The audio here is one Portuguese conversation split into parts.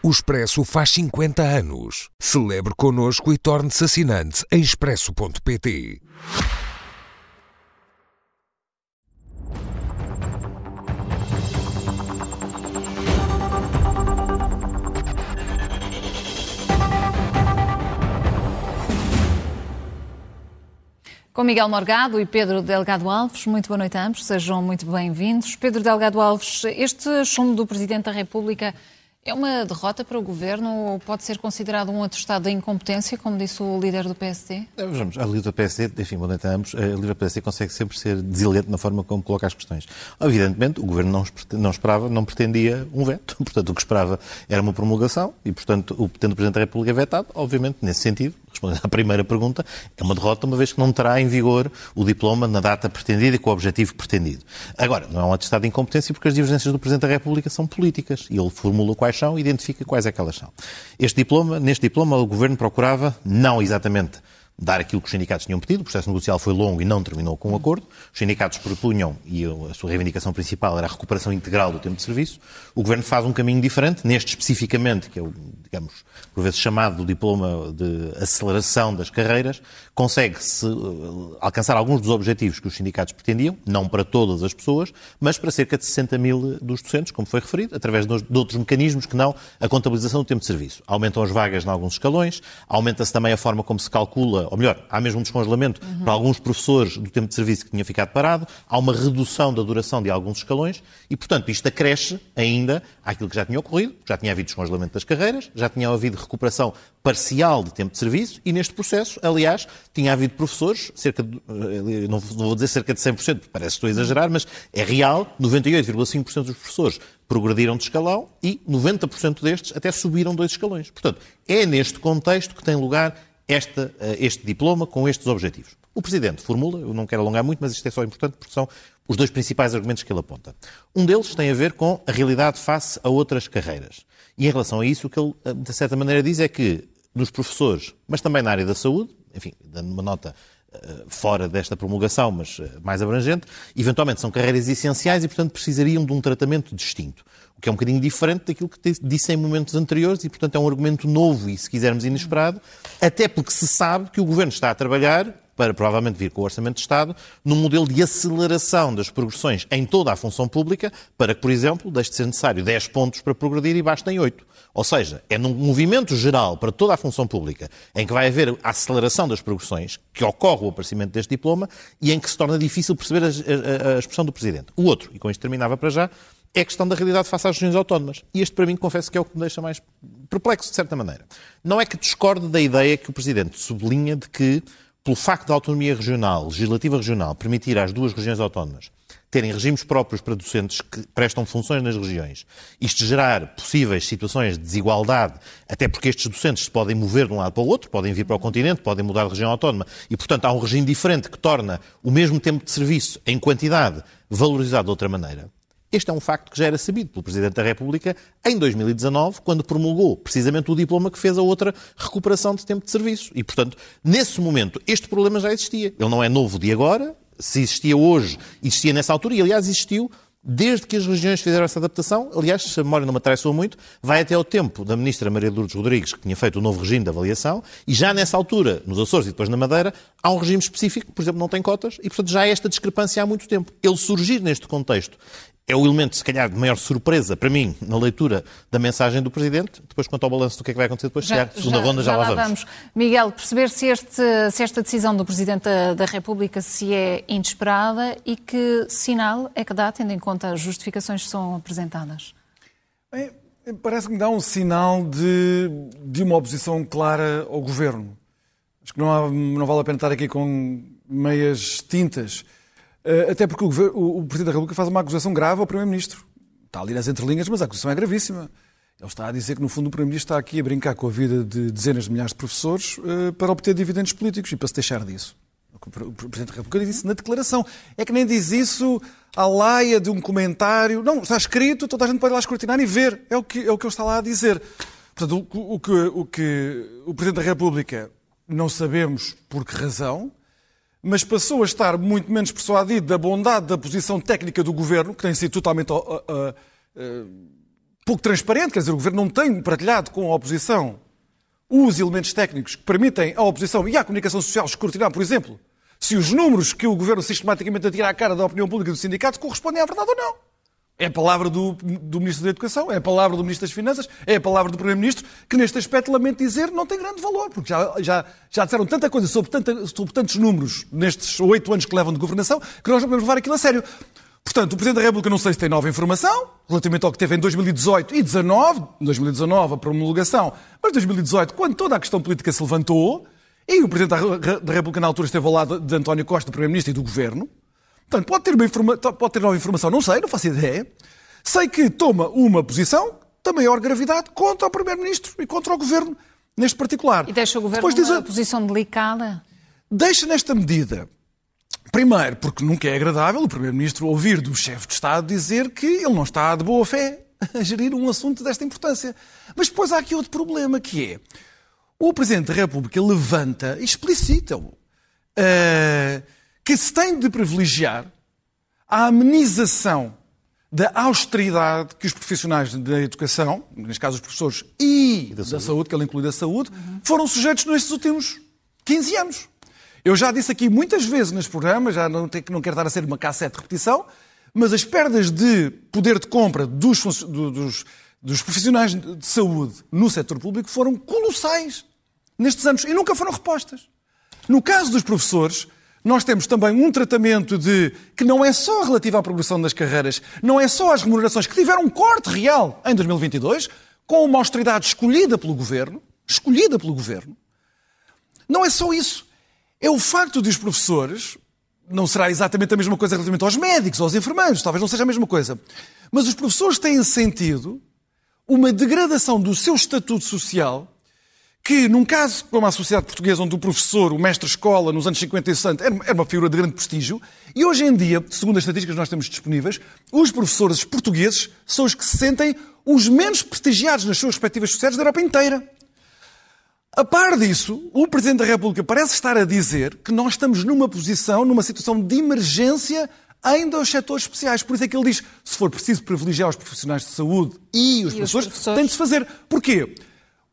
O Expresso faz 50 anos. Celebre connosco e torne-se assinante em expresso.pt. Com Miguel Morgado e Pedro Delgado Alves, muito boa noite a ambos, sejam muito bem-vindos. Pedro Delgado Alves, este chumbo do Presidente da República é uma derrota para o Governo ou pode ser considerado um atestado de incompetência, como disse o líder do PSD? É, vejamos, a líder do PSD, enfim, boa noite a líder do PSD consegue sempre ser desilente na forma como coloca as questões. Evidentemente, o Governo não, não esperava, não pretendia um veto, portanto, o que esperava era uma promulgação e, portanto, o, tendo o Presidente da República vetado, obviamente, nesse sentido, respondendo à primeira pergunta, é uma derrota, uma vez que não terá em vigor o diploma na data pretendida e com o objetivo pretendido. Agora, não é um atestado de incompetência porque as divergências do Presidente da República são políticas e ele formula quais são e identifica quais é que elas são. Este diploma, neste diploma, o Governo procurava, não exatamente dar aquilo que os sindicatos tinham pedido. O processo negocial foi longo e não terminou com um acordo. Os sindicatos propunham, e a sua reivindicação principal era a recuperação integral do tempo de serviço. O Governo faz um caminho diferente, neste especificamente, que é o, digamos, por vezes chamado diploma de aceleração das carreiras, consegue-se uh, alcançar alguns dos objetivos que os sindicatos pretendiam, não para todas as pessoas, mas para cerca de 60 mil dos docentes, como foi referido, através de outros mecanismos que não a contabilização do tempo de serviço. Aumentam as vagas em alguns escalões, aumenta-se também a forma como se calcula ou melhor, há mesmo um descongelamento uhum. para alguns professores do tempo de serviço que tinha ficado parado, há uma redução da duração de alguns escalões e, portanto, isto acresce ainda àquilo que já tinha ocorrido, já tinha havido descongelamento das carreiras, já tinha havido recuperação parcial de tempo de serviço e neste processo, aliás, tinha havido professores, cerca de, eh, não vou dizer cerca de 100%, porque parece que estou a exagerar, mas é real, 98,5% dos professores progrediram de escalão e 90% destes até subiram dois escalões. Portanto, é neste contexto que tem lugar esta, eh, este diploma com estes objetivos. O Presidente formula, eu não quero alongar muito, mas isto é só importante porque são os dois principais argumentos que ele aponta. Um deles tem a ver com a realidade face a outras carreiras. E em relação a isso, o que ele, eh, de certa maneira, diz é que nos professores, mas também na área da saúde, enfim, dando uma nota uh, fora desta promulgação, mas mais abrangente, eventualmente são carreiras essenciais e, portanto, precisariam de um tratamento distinto o que é um bocadinho diferente daquilo que disse em momentos anteriores e, portanto, é um argumento novo e, se quisermos, inesperado, até porque se sabe que o Governo está a trabalhar para provavelmente vir com o Orçamento de Estado, num modelo de aceleração das progressões em toda a função pública, para que, por exemplo, deixe de ser necessário 10 pontos para progredir e bastem 8. Ou seja, é num movimento geral para toda a função pública, em que vai haver a aceleração das progressões, que ocorre o aparecimento deste diploma e em que se torna difícil perceber a, a, a expressão do Presidente. O outro, e com isto terminava para já, é a questão da realidade face às regiões autónomas. E este, para mim, confesso que é o que me deixa mais perplexo, de certa maneira. Não é que discorde da ideia que o Presidente sublinha de que, pelo facto da autonomia regional, legislativa regional, permitir às duas regiões autónomas terem regimes próprios para docentes que prestam funções nas regiões, isto gerar possíveis situações de desigualdade, até porque estes docentes se podem mover de um lado para o outro, podem vir para o continente, podem mudar de região autónoma, e, portanto, há um regime diferente que torna o mesmo tempo de serviço, em quantidade, valorizado de outra maneira. Este é um facto que já era sabido pelo Presidente da República em 2019, quando promulgou precisamente o diploma que fez a outra recuperação de tempo de serviço. E, portanto, nesse momento, este problema já existia. Ele não é novo de agora. Se existia hoje, existia nessa altura e, aliás, existiu desde que as regiões fizeram essa adaptação, aliás, se a memória não me atraiçoou muito, vai até ao tempo da ministra Maria Lourdes Rodrigues, que tinha feito o novo regime de avaliação, e já nessa altura, nos Açores e depois na Madeira, há um regime específico, por exemplo, não tem cotas, e portanto já há esta discrepância há muito tempo. Ele surgir neste contexto é o elemento, se calhar, de maior surpresa para mim na leitura da mensagem do Presidente. Depois, quanto ao balanço do que é que vai acontecer depois, já, segunda já, ronda, já, já lá, vamos. vamos. Miguel, perceber se, este, se esta decisão do Presidente da, da, República se é inesperada e que sinal é que dá, tendo em conta as justificações que são apresentadas? Bem, parece-me dar um sinal de, de uma oposição clara ao Governo. Acho que não, há, não vale a pena estar aqui com meias tintas. Eh, até porque o, Presidente da República faz uma acusação grave ao Primeiro-Ministro. Está ali nas entrelinhas, mas a acusação é gravíssima. Ele está a dizer que, no fundo, o Primeiro-Ministro está aqui a brincar com a vida de dezenas de milhares de professores uh, para obter dividendos políticos e para se deixar disso. O Presidente da República diz isso na declaração. É que nem diz isso à laia de um comentário. Não, está escrito, toda a gente pode ir lá escrutinar e ver. É o que, é o que ele está lá a dizer. Portanto, o, o, que, o que o Presidente da República não sabemos por que razão, mas passou a estar muito menos persuadido da bondade da posição técnica do governo, que tem sido totalmente uh, uh, uh, pouco transparente, quer dizer, o Governo não tem partilhado com a oposição os elementos técnicos que permitem à oposição e à comunicação social escrutinar, por exemplo, se os números que o Governo sistematicamente atira à cara da opinião pública do sindicato correspondem à verdade ou não. É a palavra do, do, Ministro da Educação, é a palavra do Ministro das Finanças, é a palavra do Primeiro-Ministro, que neste aspecto, lamento dizer, não tem grande valor, porque já, já, já disseram tanta coisa sobre, tanta, sobre tantos números nestes oito anos que levam de governação, que nós não podemos levar aquilo a sério. Portanto, o Presidente da República não sei se tem nova informação, relativamente ao que teve em 2018 e 2019, 2019 a promulgação, mas 2018, quando toda a questão política se levantou, e o Presidente da República na altura esteve ao lado de António Costa, do Primeiro-Ministro e do Governo, Portanto, pode ter, uma informa... pode ter nova informação, não sei, não faço ideia. Sei que toma uma posição da maior gravidade contra o Primeiro-Ministro e contra o Governo, neste particular. E deixa o Governo Depois numa diz... posição delicada? Deixa nesta medida. Primeiro, porque nunca é agradável o Primeiro-Ministro ouvir do chefe de Estado dizer que ele não está de boa fé a gerir um assunto desta importância. Mas depois há aqui outro problema, que é o Presidente da República levanta, explicita-o, uh, que se tem de privilegiar a amenização da austeridade que os profissionais da educação, neste caso os professores e, da, da saúde. saúde. que ele inclui da saúde, uhum. foram sujeitos nestes últimos 15 anos. Eu já disse aqui muitas vezes neste programa, já não, tenho, não quero dar a ser uma cassete de repetição, mas as perdas de poder de compra dos, dos, dos profissionais de saúde no setor público foram colossais nestes anos e nunca foram repostas. No caso dos professores, nós temos também um tratamento de que não é só relativo à progressão das carreiras, não é só as remunerações que tiveram um corte real em 2022, com uma austeridade escolhida pelo governo, escolhida pelo governo. Não é só isso. É o facto de os professores, não será exatamente a mesma coisa relativamente aos médicos, aos enfermeiros, talvez não seja a mesma coisa, mas os professores têm sentido uma degradação do seu estatuto social que, num caso como a sociedade portuguesa, onde o professor, o mestre-escola, nos anos 50 e 60, era uma figura de grande prestígio, e hoje em dia, segundo as estatísticas que nós temos disponíveis, os professores portugueses são os que se sentem os menos prestigiados nas suas respectivas sociedades da Europa inteira. A par disso, o Presidente da República parece estar a dizer que nós estamos numa posição, numa situação de emergência ainda aos setores especiais. Por isso é que ele diz, se for preciso privilegiar os profissionais de saúde e os, e professores, os professores, tem de se fazer. Porquê?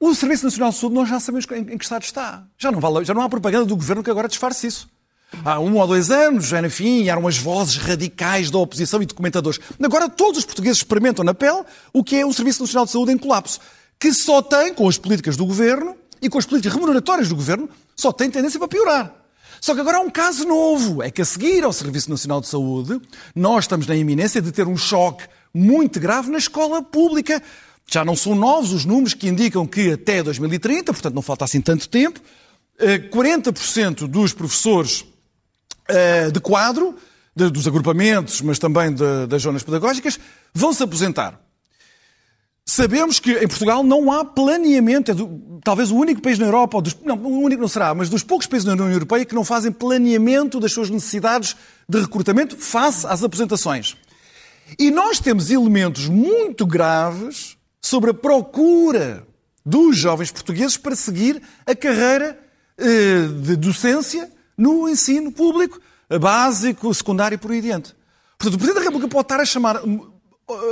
O Serviço Nacional de Saúde nós já sabemos em, que estado está. Já não, vale, já não há propaganda do governo que agora disfarce isso. Há um ou dois anos, enfim, eram as vozes radicais da oposição e documentadores. Agora todos os portugueses experimentam na pele o que é o Serviço Nacional de Saúde em colapso, que só tem, com as políticas do governo e com as políticas remuneratórias do governo, só tem tendência para piorar. Só que agora há um caso novo, é que a seguir ao Serviço Nacional de Saúde, nós estamos na iminência de ter um choque muito grave na escola pública. Já não são novos os números que indicam que até 2030, portanto não falta assim tanto tempo, 40% eh, dos professores eh, de quadro, dos agrupamentos, mas também das zonas pedagógicas, vão se aposentar. Sabemos que em Portugal não há planeamento, é do, talvez o único país na Europa, dos, não, o único não será, mas dos poucos países na União Europeia que não fazem planeamento das suas necessidades de recrutamento face às aposentações. E nós temos elementos muito graves sobre a procura dos jovens portugueses para seguir a carreira eh, de docência no ensino público, básico, secundário e por aí adiante. Portanto, o Presidente da República pode estar a chamar hum,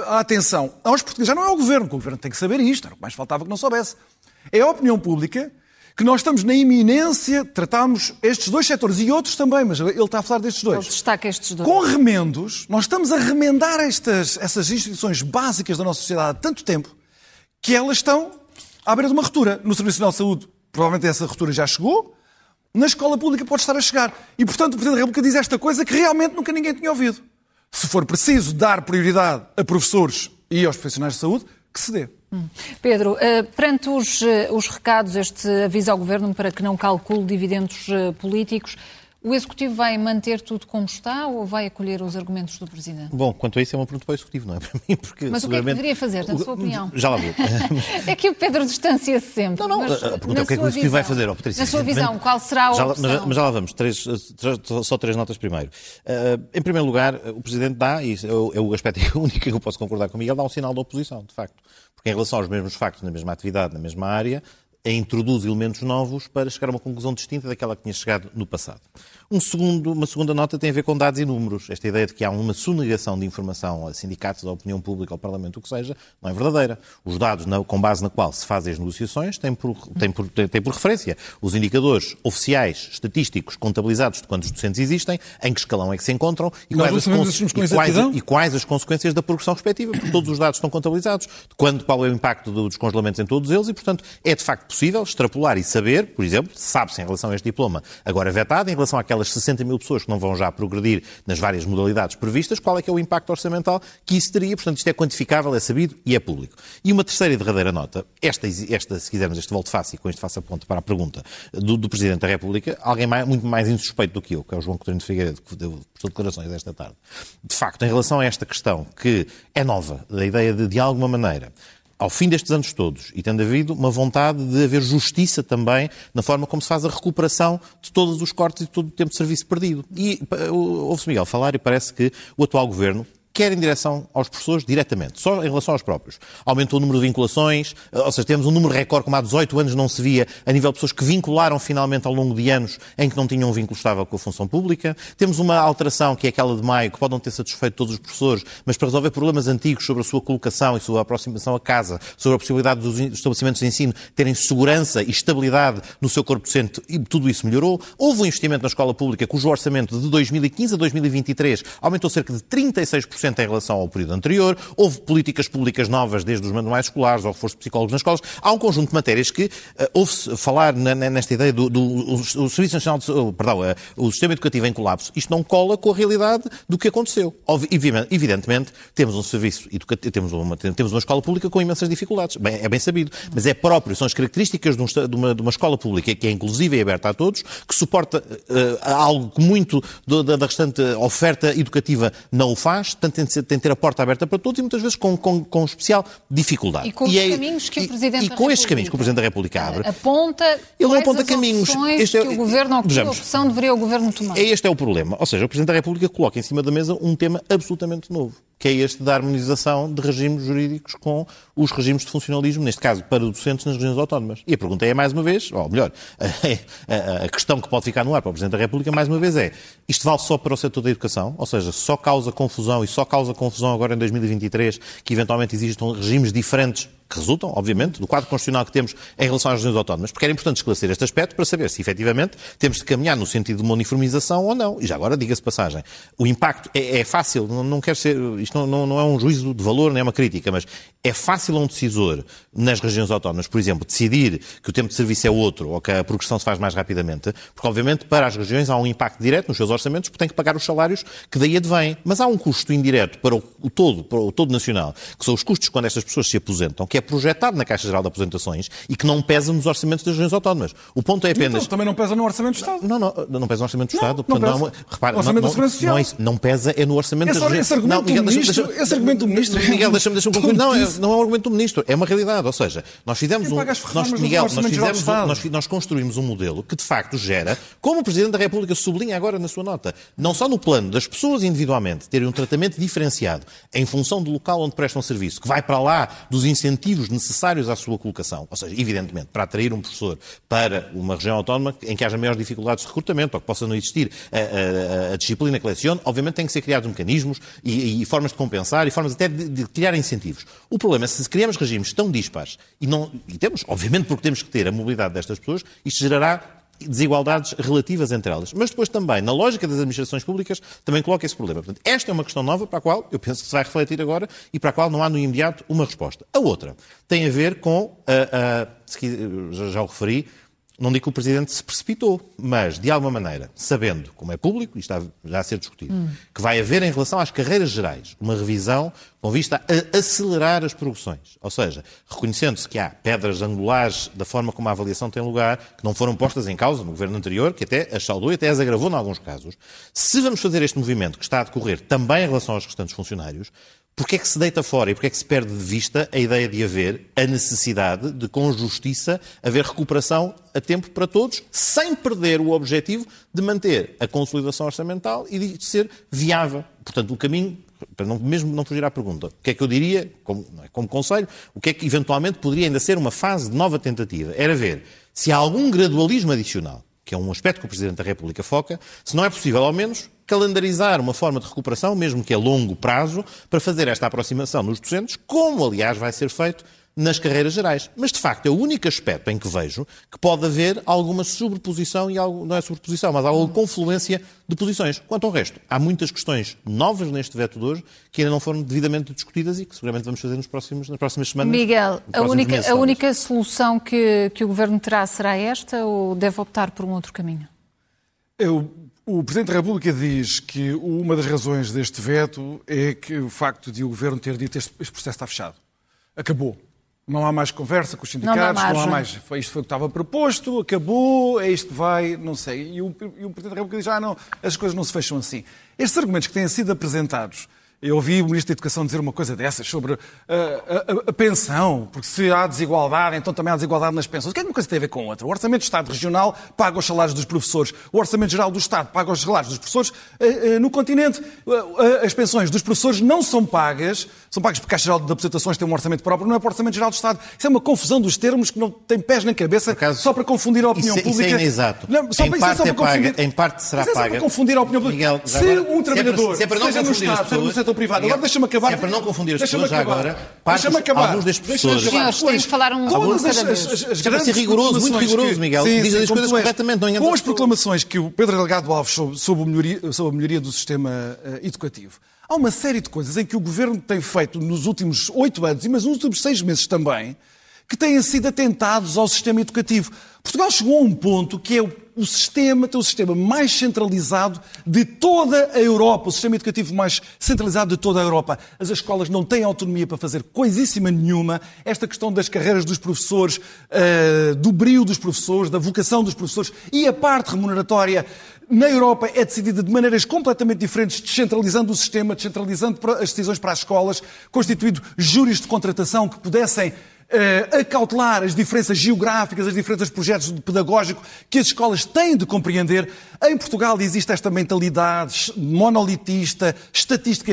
a atenção aos portugueses. Já não é o Governo, porque o Governo tem que saber isto, era o que mais faltava que não soubesse. É a opinião pública que nós estamos na iminência, tratamos estes dois setores e outros também, mas ele está a falar destes dois. Ele destaca estes dois. Com remendos, nós estamos a remendar estas, essas instituições básicas da nossa sociedade há tanto tempo que elas estão à beira de uma ruptura. No Serviço Nacional de Saúde, provavelmente essa ruptura já chegou. Na escola pública pode estar a chegar. E, portanto, o Presidente da República diz esta coisa que realmente nunca ninguém tinha ouvido. Se for preciso dar prioridade a professores e aos profissionais de saúde, que se dê. Hum. Pedro, uh, perante os, uh, os recados, este aviso ao Governo para que não calcule dividendos uh, políticos, o Executivo vai manter tudo como está ou vai acolher os argumentos do Presidente? Bom, quanto a isso é uma pergunta para o Executivo, não é para mim. Porque mas o que é que deveria fazer, na sua opinião? Já lá vou. é que o Pedro distancia-se sempre. Não, não, mas, a pergunta é o que é que o Executivo visão, vai fazer, oh, Patrícia. Na sua visão, qual será a já, opção? Mas, mas, já lá vamos, três, só três notas primeiro. Uh, em primeiro lugar, o Presidente dá, e é o, é o aspecto único que eu posso concordar com o Miguel, dá um sinal da oposição, de facto. Porque em relação aos mesmos factos, na mesma atividade, na mesma área, introduz elementos novos para chegar a uma conclusão distinta daquela que tinha chegado no passado. Um segundo, uma segunda nota tem a ver com dados e números. Esta ideia de que há uma sonegação de informação a sindicatos, à opinião pública, ao Parlamento, o que seja, não é verdadeira. Os dados na, com base na qual se fazem as negociações têm por, têm, por, têm por referência os indicadores oficiais, estatísticos, contabilizados de quantos docentes existem, em que escalão é que se encontram e, quais as, e, quais, e quais, as consequências da progressão respectiva, porque todos os dados estão contabilizados, de quando, qual é o impacto dos congelamentos em todos eles e, portanto, é de facto possível extrapolar e saber, por exemplo, sabe-se em relação a este diploma agora vetado, em relação àquelas 60 mil pessoas que não vão já progredir nas várias modalidades previstas, qual é que é o impacto orçamental que isso teria. Portanto, isto é quantificável, é sabido e é público. E uma terceira e derradeira nota, esta, esta se quisermos, este volte face e com este faça ponto para a pergunta do, do Presidente da República, alguém mais, muito mais insuspeito do que eu, que é o João Coutinho de Figueiredo, que deu, declarações esta tarde. De facto, em relação a esta questão, que é nova, da ideia de, de alguma maneira, ao fim destes anos todos, e tendo havido uma vontade de haver justiça também na forma como se faz a recuperação de todos os cortes e de todo o tempo de serviço perdido. E ouve-se Miguel falar e parece que o atual governo quer em direção aos professores diretamente, só em relação aos próprios. Aumentou o número de vinculações, ou seja, temos um número recorde como há 18 anos não se via, a nível de pessoas que vincularam finalmente ao longo de anos em que não tinham um vínculo estável com a função pública. Temos uma alteração, que é aquela de maio, que pode não ter satisfeito todos os professores, mas para resolver problemas antigos sobre a sua colocação e sua aproximação a casa, sobre a possibilidade dos estabelecimentos de ensino terem segurança e estabilidade no seu corpo docente, e tudo isso melhorou. Houve um investimento na escola pública cujo orçamento de 2015 a 2023 aumentou cerca de 36% em relação ao período anterior, houve políticas públicas novas, desde os manuais escolares ao reforço de psicólogos nas escolas. Há um conjunto de matérias que uh, ouve-se falar na, nesta ideia do, do o, o Serviço Nacional de perdão, uh, o sistema educativo em colapso. Isto não cola com a realidade do que aconteceu. Evidentemente, temos um serviço educativo, temos uma, temos uma escola pública com imensas dificuldades. Bem, é bem sabido. Mas é próprio, são as características de, um, de, uma, de uma, escola pública que é inclusiva e aberta a todos, que suporta uh, algo que muito da, da restante oferta educativa não o faz, tem de, ser, tem de ter a porta aberta para todos e muitas vezes com, com, com especial dificuldade. E com os é, caminhos que o Presidente e, da e com estes caminhos que o Presidente da República abre. Aponta ele não aponta caminhos. Este é, que o Governo, ou que opção deveria o Governo tomar? Este é o problema. Ou seja, o Presidente da República coloca em cima da mesa um tema absolutamente novo que é este da harmonização de regimes jurídicos com os regimes de funcionalismo, neste caso para docentes nas regiões autónomas. E a pergunta é, mais uma vez, ou melhor, a, a, a, questão que pode ficar no ar para o Presidente da República, mais uma vez, é isto vale só para o setor da educação? Ou seja, só causa confusão e só causa confusão agora em 2023 que eventualmente existam regimes diferentes que resultam, obviamente, do quadro constitucional que temos em relação às regiões autónomas, porque era importante esclarecer este aspecto para saber se efetivamente temos de caminhar no sentido de uma uniformização ou não. E já agora, diga-se passagem, o impacto é, é fácil, não, não, quer ser, isto não, não, não, é um juízo de valor, nem é uma crítica, mas é fácil a um decisor nas regiões autónomas, por exemplo, decidir que o tempo de serviço é outro ou que a progressão se faz mais rapidamente, porque obviamente para as regiões há um impacto direto nos seus orçamentos, porque têm que pagar os salários que daí advêm. Mas há um custo indireto para o, todo, para o todo nacional, que são os custos quando estas pessoas se aposentam, que é projetado na Caixa Geral de Aposentações e que não pesa nos orçamentos das regiões autónomas. O ponto é apenas. Então, também não pesa no Orçamento do Estado. Não, não, não pesa no Orçamento do Estado. Não, não, não repara, orçamento não, não, não, é isso, não pesa é no Orçamento esse, das regiões. Esse argumento, não, Miguel, do, ministro, esse argumento do Ministro. Miguel, deixa-me deixa concluir. Não, é, não é um argumento do Ministro, é uma realidade. Ou seja, nós fizemos um. Nós, Miguel, nós, fizemos um, nós, nós construímos um modelo que de facto gera, como o Presidente da República sublinha agora na sua nota, não só no plano das pessoas individualmente terem um tratamento diferenciado em função do local onde prestam serviço, que vai para lá dos incentivos necessários à sua colocação, ou seja, evidentemente, para atrair um professor para uma região autónoma em que haja maiores dificuldades de recrutamento ou que possa não existir a, a, a disciplina que lecione, obviamente tem que ser criados mecanismos e, e, formas de compensar e formas até de, de criar incentivos. O problema é se criamos regimes tão dispares e, não, e temos, obviamente, porque temos que ter a mobilidade destas pessoas, isto gerará desigualdades relativas entre elas. Mas depois também, na lógica das administrações públicas, também coloca esse problema. Portanto, esta é uma questão nova para a qual eu penso que se vai refletir agora e para a qual não há no imediato uma resposta. A outra tem a ver com, a, a, já o referi, não digo que o Presidente se precipitou, mas, de alguma maneira, sabendo, como é público, e está já a ser discutido, hum. que vai haver, em relação às carreiras gerais, uma revisão com vista a acelerar as progressões. Ou seja, reconhecendo-se que há pedras angulares da forma como a avaliação tem lugar, que não foram postas em causa no governo anterior, que até as saudou e até as agravou em alguns casos. Se vamos fazer este movimento que está a decorrer também em relação aos restantes funcionários, Porquê é que se deita fora e porquê é que se perde de vista a ideia de haver a necessidade de, com justiça, haver recuperação a tempo para todos, sem perder o objetivo de manter a consolidação orçamental e de ser viável. Portanto, o caminho para não, mesmo não fugir à pergunta, o que é que eu diria, como, é, como conselho, o que é que eventualmente poderia ainda ser uma fase de nova tentativa? Era ver se há algum gradualismo adicional, que é um aspecto que o Presidente da República foca, se não é possível, ao menos, calendarizar uma forma de recuperação, mesmo que a longo prazo, para fazer esta aproximação nos docentes, como, aliás, vai ser feito nas carreiras gerais. Mas, de facto, é o único aspecto em que vejo que pode haver alguma sobreposição e algo, não é sobreposição, mas alguma confluência de posições. Quanto ao resto, há muitas questões novas neste veto de hoje que ainda não foram devidamente discutidas e que seguramente vamos fazer nos próximos, nas próximas semanas. Miguel, a única, meses, a única solução que, que o Governo terá será esta ou deve optar por um outro caminho? Eu, o Presidente da República diz que uma das razões deste veto é que o facto de o Governo ter dito este, este processo está fechado. Acabou. Não há mais conversa com os sindicatos, não, não há mais. Foi, isto foi o que estava proposto, acabou, é isto que vai, não sei. E o, e o Presidente da República diz: ah, não, as coisas não se fecham assim. Estes argumentos que têm sido apresentados eu ouvi o Ministro da Educação dizer uma coisa dessas sobre a, a, a, pensão, porque se há desigualdade, então também há desigualdade nas pensões. O que é que uma coisa tem a ver com outra? O Orçamento do Estado Regional paga os salários dos professores, o Orçamento Geral do Estado paga os salários dos professores. Eh, no continente, as pensões dos professores não são pagas, são pagas porque a Caixa Geral de Apresentações tem um orçamento próprio, não é para o Orçamento Geral do Estado. Isso é uma confusão dos termos que não tem pés na cabeça, acaso, só para confundir a opinião isso, pública. Isso é inexato. Não, só em, para, parte é paga, em parte será isso é paga. para confundir a opinião pública. Miguel, se agora, um trabalhador, se é para, se é para seja no Estado, seja no setor privado, Miguel, agora deixa-me acabar. Se é para não confundir as pessoas já agora, parte alguns destes professores. Senhores, temos de falar um Todas as, as, as, para ser rigoroso, muito rigoroso, Miguel. Diz as coisas corretamente, não Com as proclamações que o Pedro Delgado Alves sobre, a, melhoria, do sistema uh, educativo, há uma série de coisas em que o Governo tem feito nos últimos oito anos, mas nos últimos seis meses também, que têm sido atentados ao sistema educativo. Portugal chegou a um ponto que é o, sistema, tem o sistema mais centralizado de toda a Europa, o sistema educativo mais centralizado de toda a Europa. As escolas não têm autonomia para fazer coisíssima nenhuma. Esta questão das carreiras dos professores, uh, do brilho dos professores, da vocação dos professores e a parte remuneratória na Europa é decidida de maneiras completamente diferentes, descentralizando o sistema, descentralizando as decisões para as escolas, constituindo júris de contratação que pudessem uh, acautelar as diferenças geográficas, as diferenças de projetos pedagógicos que as escolas têm de compreender. Em Portugal existe esta mentalidade monolitista, estatística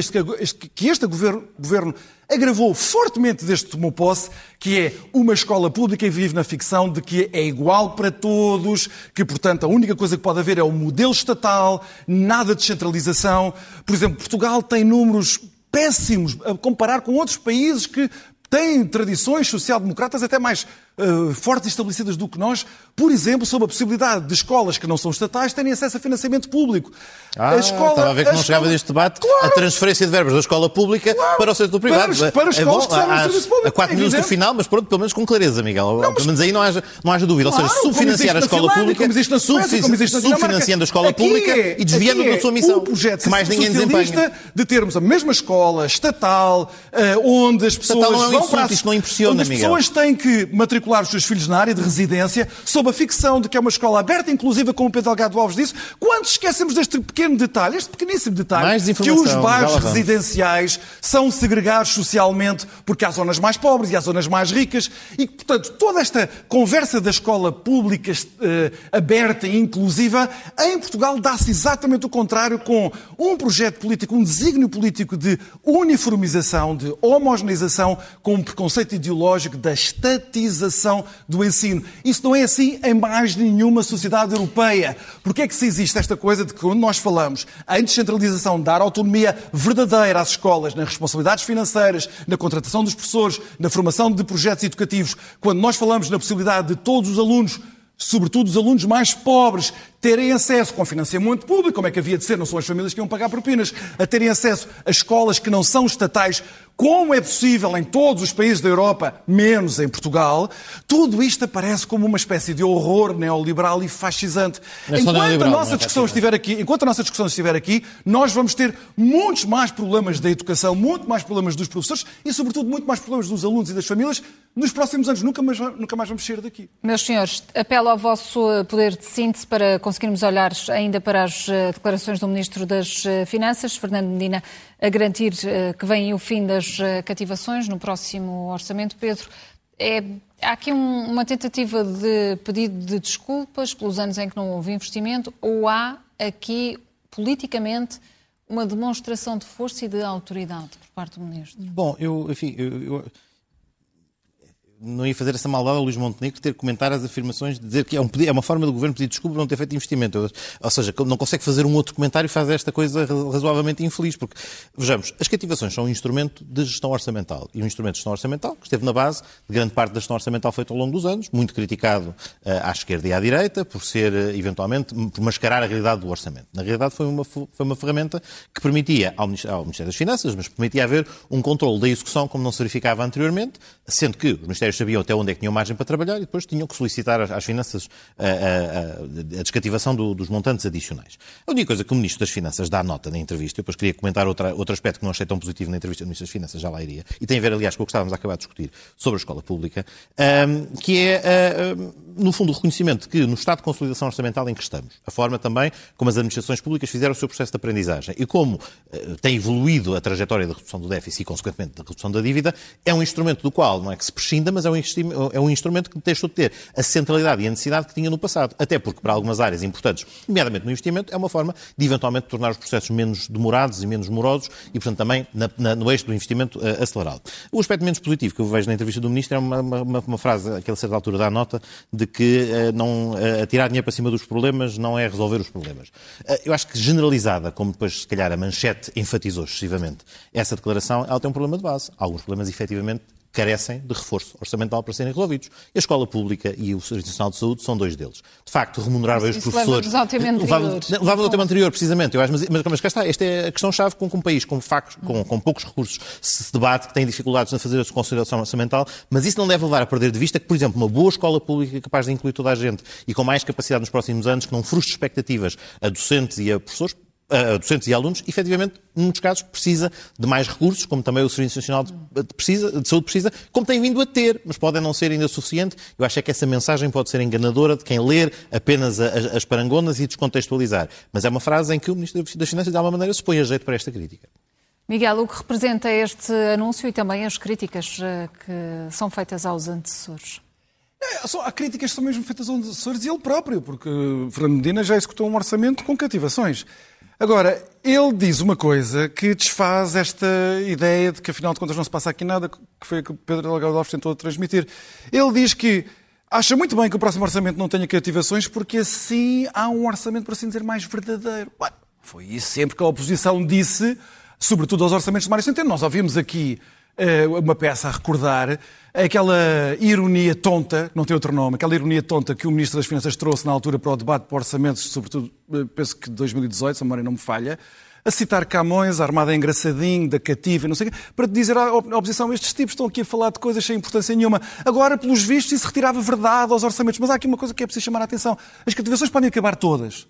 que este governo, governo agravou fortemente desde que tomou posse, que é uma escola pública e vive na ficção de que é igual para todos, que, portanto, a única coisa que pode haver é o modelo estatal, nada de centralização. Por exemplo, Portugal tem números péssimos a comparar com outros países que têm tradições social-democratas até mais uh, fortes e estabelecidas do que nós, por exemplo, sobre a possibilidade de escolas que não são estatais terem acesso a financiamento público. Ah, a escola, estava a ver que a não escola... chegava deste debate claro, a transferência de verbas da escola pública claro, para o setor privado. Para, para é escolas é bom, que serviço público. A quatro minutos do final, mas pronto, pelo menos com clareza, Miguel. Não, mas... Pelo menos aí não haja, não haja dúvida. Claro, Ou seja, subfinanciar a escola Finlândia, pública, como Suécia, como subfinanciando a escola pública é, e desviando é da sua missão. O projeto que mais ninguém desempenha. de termos a mesma escola estatal, uh, onde as pessoas estatal não é um insulto. Isto não impressiona, Miguel pessoas têm que matricular os seus filhos na área de residência sob a ficção de que é uma escola aberta, inclusiva, como o Pedro Delgado Alves disse, quando esquecemos deste pequeno detalhe, este pequeníssimo detalhe, que os bairros residenciais são segregados socialmente porque há zonas mais pobres e há zonas mais ricas e, portanto, toda esta conversa da escola pública uh, aberta e inclusiva, em Portugal dá-se exatamente o contrário com um projeto político, um desígnio político de uniformização, de homogeneização, com um preconceito ideológico da estatização do ensino. Isso não é assim em mais nenhuma sociedade europeia. Porquê é que se existe esta coisa de que quando nós falamos em descentralização, dar autonomia verdadeira às escolas, nas responsabilidades financeiras, na contratação dos professores, na formação de projetos educativos, quando nós falamos na possibilidade de todos os alunos sobretudo os alunos mais pobres, terem acesso com financiamento público, como é que havia de ser, não são as famílias que iam pagar propinas, a terem acesso a escolas que não são estatais, como é possível em todos os países da Europa, menos em Portugal, tudo isto aparece como uma espécie de horror neoliberal e fascisante. Enquanto a nossa discussão estiver aqui, enquanto a nossa discussão estiver aqui, nós vamos ter muitos mais problemas da educação, muito mais problemas dos professores e, sobretudo, muito mais problemas dos alunos e das famílias nos próximos anos. Nunca mais, nunca mais vamos sair daqui. Meus senhores, apelo ao vosso poder de síntese para conseguirmos olhar ainda para as eh, declarações do Ministro das eh, Finanças, Fernando Medina, a garantir eh, que vem o fim das cativações no próximo orçamento. Pedro, é, há aqui um, uma tentativa de pedido de desculpas pelos anos em que não houve investimento ou há aqui politicamente uma demonstração de força e de autoridade por parte do Ministro? Bom, eu, enfim, eu, eu não ia fazer essa maldade ao Luís Montenegro ter comentar as afirmações de dizer que é, um, é uma forma do governo pedir desculpa por não ter feito investimento. Ou seja, não consegue fazer um outro comentário e faz esta coisa razoavelmente infeliz. Porque, vejamos, as cativações são um instrumento de gestão orçamental. E um instrumento de gestão orçamental que esteve na base de grande parte da gestão orçamental feita ao longo dos anos, muito criticado uh, à esquerda e à direita por ser, uh, eventualmente, por mascarar a realidade do orçamento. Na realidade, foi uma, foi uma ferramenta que permitia ao Ministério, Ministério das Finanças, mas permitia haver um controle da execução como não se verificava anteriormente, sendo que os Sabiam até onde é que tinham margem para trabalhar e depois tinham que solicitar às finanças a, a, a descativação do, dos montantes adicionais. A única coisa que o Ministro das Finanças dá nota na entrevista, eu depois queria comentar outra, outro aspecto que não achei tão positivo na entrevista do Ministro das Finanças, já lá iria, e tem a ver, aliás, com o que estávamos a acabar de discutir sobre a escola pública, um, que é, no fundo, o reconhecimento que no estado de consolidação orçamental em que estamos, a forma também como as administrações públicas fizeram o seu processo de aprendizagem e como uh, tem evoluído a trajetória da redução do déficit e, consequentemente, da redução da dívida, é um instrumento do qual não é que se prescinda, mas é um é um instrumento que deixou de ter a centralidade e a necessidade que tinha no passado. Até porque, para algumas áreas importantes, nomeadamente no investimento, é uma forma de eventualmente tornar os processos menos demorados e menos morosos e, portanto, também na, na, no eixo do investimento uh, acelerado. O aspecto menos positivo que eu vejo na entrevista do Ministro é uma, uma, uma frase, aquela certa altura da nota, de que uh, não, uh, dinheiro para cima dos problemas não é resolver os problemas. eu acho que generalizada, como depois, se calhar, a manchete enfatizou excessivamente essa declaração, ela tem um problema de base. Alguns problemas, efetivamente, carecem de reforço orçamental para serem resolvidos. A escola pública e o Serviço Nacional de Saúde são dois deles. De facto, remunerar bem os professores... Leva-nos ao tema anterior. Leva-nos ao tema anterior, precisamente. Eu acho, mas, mas, mas cá está, esta é a questão-chave com, com um país com, factos, com, com poucos recursos se debate, que tem dificuldades em fazer a sua consideração orçamental, mas isso não deve levar a perder de vista que, por exemplo, uma boa escola pública capaz de incluir toda a gente e com mais capacidade nos próximos anos, que não frustre expectativas a docentes e a professores, a docentes e alunos, efetivamente, em muitos casos, precisa de mais recursos, como também o Serviço Nacional de, precisa, de Saúde precisa, como tem vindo a ter, mas podem não ser ainda suficiente. Eu acho é que essa mensagem pode ser enganadora de quem ler apenas as, as parangonas e descontextualizar. Mas é uma frase em que o Ministro das Finanças, de alguma maneira, se põe a jeito para esta crítica. Miguel, o que representa este anúncio e também as críticas eh, que são feitas aos antecessores? É, só, há críticas que são mesmo feitas aos antecessores e ele próprio, porque Fernando Medina já executou um orçamento com cativações. Agora, ele diz uma coisa que desfaz esta ideia de que afinal de contas não se passa aqui nada, que foi o que Pedro Delgado Alves tentou transmitir. Ele diz que acha muito bem que o próximo orçamento não tenha cativações porque assim há um orçamento, por assim dizer, mais verdadeiro. Ué, foi isso sempre que a oposição disse, sobretudo aos orçamentos de Mário Centeno. Nós ouvimos aqui uma peça a recordar aquela ironia tonta, não tem outro nome, aquela ironia tonta que o Ministro das Finanças trouxe na altura para o debate de orçamentos, sobretudo, eh, penso que de 2018, se a memória não me falha, a citar Camões, a Armada Engraçadinho, da Cativa, não sei o quê, para dizer à oposição, estes tipos estão aqui a falar de coisas sem importância nenhuma. Agora, pelos vistos, isso retirava verdade aos orçamentos. Mas há aqui uma coisa que é preciso chamar a atenção. As cativações podem acabar todas.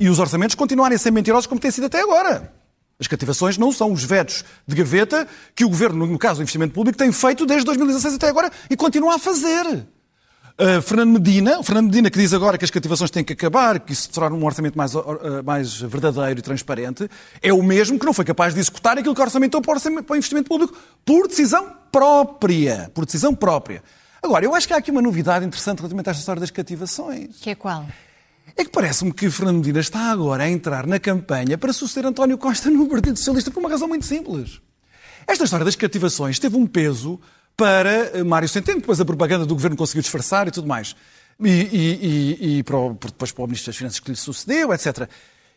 E os orçamentos continuarem a ser mentirosos como têm sido até agora. As cativações não são os vetos de gaveta que o Governo, no caso do investimento público, tem feito desde 2016 até agora e continua a fazer. Uh, Fernando Medina, Fernando Medina que diz agora que as cativações têm que acabar, que isso torna um orçamento mais, uh, mais verdadeiro e transparente, é o mesmo que não foi capaz de executar aquilo que orçamentou para o, orçamento, para o investimento público por decisão própria. Por decisão própria. Agora, eu acho que há aqui uma novidade interessante relativamente a esta história das cativações. Que é qual? É que parece-me que Fernando Medina está agora a entrar na campanha para suceder António Costa no Partido Socialista por uma razão muito simples. Esta história das cativações teve um peso para eh, Mário Centeno, depois a propaganda do governo conseguiu disfarçar e tudo mais. E, e, e, e para o, depois para o Ministro das Finanças que lhe sucedeu, etc.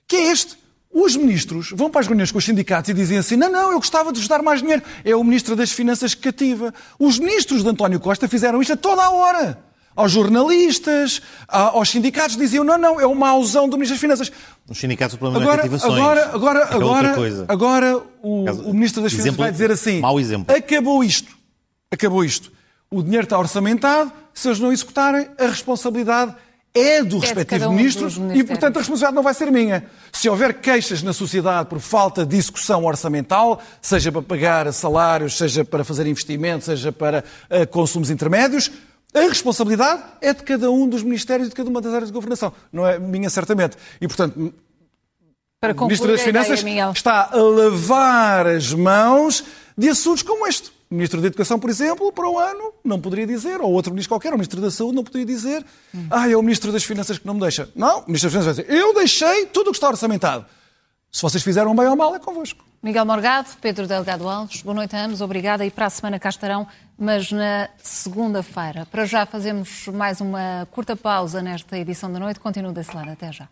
Que é este. Os ministros vão para as reuniões com os sindicatos e dizem assim: não, não, eu gostava de vos dar mais dinheiro. É o Ministro das Finanças que cativa. Os ministros de António Costa fizeram isto a toda a hora aos jornalistas, aos sindicatos, diziam não, não, é uma ausão do Ministro das Finanças. Os sindicatos o problema agora, não é Agora, agora, é agora, agora o, o, Ministro das Finanças vai dizer assim, mau exemplo. acabou isto, acabou isto. O dinheiro está orçamentado, se eles não executarem, a responsabilidade é do é respectivo um ministro e, portanto, a responsabilidade não vai ser minha. Se houver queixas na sociedade por falta de execução orçamental, seja para pagar salários, seja para fazer investimentos, seja para uh, consumos intermédios, a responsabilidade é de cada um dos ministérios e de cada uma das áreas de governação. Não é minha, certamente. E, portanto, Para o Ministro das Finanças ideia, está a lavar as mãos de assuntos como este. O Ministro da Educação, por exemplo, para o ano, não poderia dizer, ou outro ministro qualquer, o Ministro da Saúde, não poderia dizer, hum. ah, é o Ministro das Finanças que não me deixa. Não, o Ministro das Finanças vai dizer, eu deixei tudo o que está orçamentado. Se vocês fizeram bem ou mal, é convosco. Miguel Morgado, Pedro Delgado Alves, boa noite a ambos, obrigada. E para a semana cá estarão, mas na segunda-feira. Para já fazemos mais uma curta pausa nesta edição da noite. Continuo desse lado. Até já.